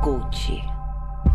Gucci.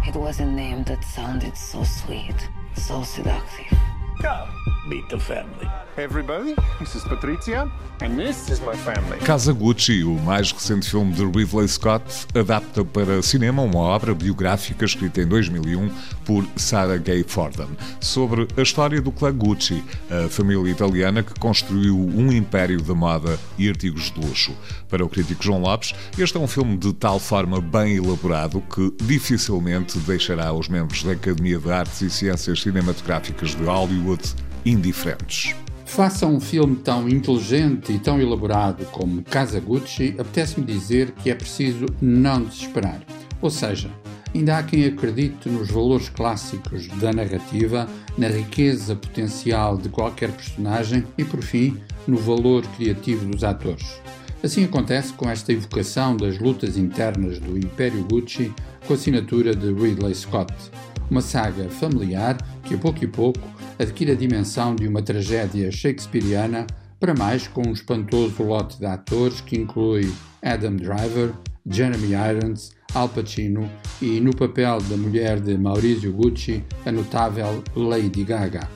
It was a name that sounded so sweet, so seductive. Come, meet the family. everybody. This is Patricia, and this is my family. Casa Gucci, o mais recente filme de Ridley Scott, adapta para cinema uma obra biográfica escrita em 2001 por Sarah Gay Fordham, sobre a história do clã Gucci, a família italiana que construiu um império da moda e artigos de luxo. Para o crítico João Lopes, este é um filme de tal forma bem elaborado que dificilmente deixará os membros da Academia de Artes e Ciências Cinematográficas de Hollywood indiferentes. Faça um filme tão inteligente e tão elaborado como Casa Gucci, apetece-me dizer que é preciso não desesperar. Ou seja, ainda há quem acredite nos valores clássicos da narrativa, na riqueza potencial de qualquer personagem e, por fim, no valor criativo dos atores. Assim acontece com esta evocação das lutas internas do Império Gucci com a assinatura de Ridley Scott. Uma saga familiar que, a pouco e pouco, adquire a dimensão de uma tragédia shakespeariana, para mais com um espantoso lote de atores que inclui Adam Driver, Jeremy Irons, Al Pacino e, no papel da mulher de Maurizio Gucci, a notável Lady Gaga.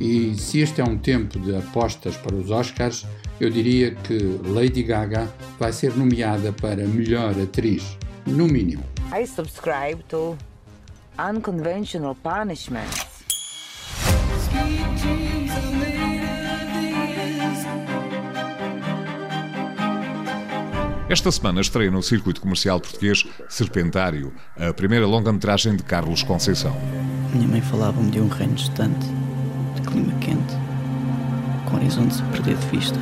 E se este é um tempo de apostas para os Oscars, eu diria que Lady Gaga vai ser nomeada para melhor atriz, no mínimo. I subscribe to unconventional punishments. Esta semana estreia no circuito comercial português Serpentário, a primeira longa-metragem de Carlos Conceição. Minha mãe falava-me de um reino distante, de clima quente, com horizontes a perder de vista.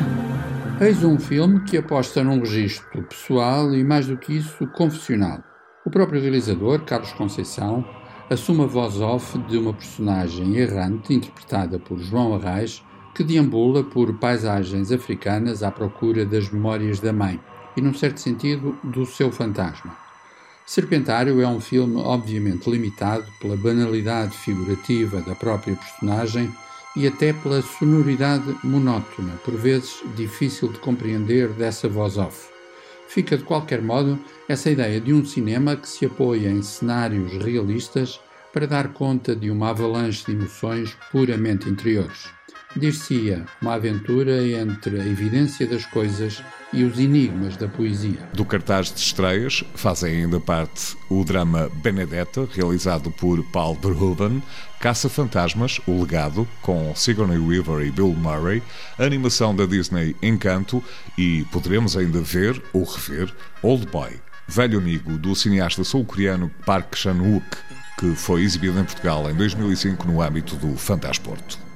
Eis um filme que aposta num registro pessoal e, mais do que isso, confessional. O próprio realizador, Carlos Conceição, assume a voz off de uma personagem errante interpretada por João Arraes, que deambula por paisagens africanas à procura das memórias da mãe e, num certo sentido, do seu fantasma. Serpentário é um filme obviamente limitado pela banalidade figurativa da própria personagem e até pela sonoridade monótona, por vezes difícil de compreender dessa voz off. Fica de qualquer modo essa ideia de um cinema que se apoia em cenários realistas para dar conta de uma avalanche de emoções puramente interiores. Dir-se-ia uma aventura entre a evidência das coisas e os enigmas da poesia. Do cartaz de estreias fazem ainda parte o drama Benedetta, realizado por Paul Verhoeven, Caça-Fantasmas, O Legado, com Sigourney Weaver e Bill Murray, a animação da Disney Encanto e poderemos ainda ver ou rever Old Boy, velho amigo do cineasta sul-coreano Park Chan-wook, que foi exibido em Portugal em 2005 no âmbito do Fantasporto.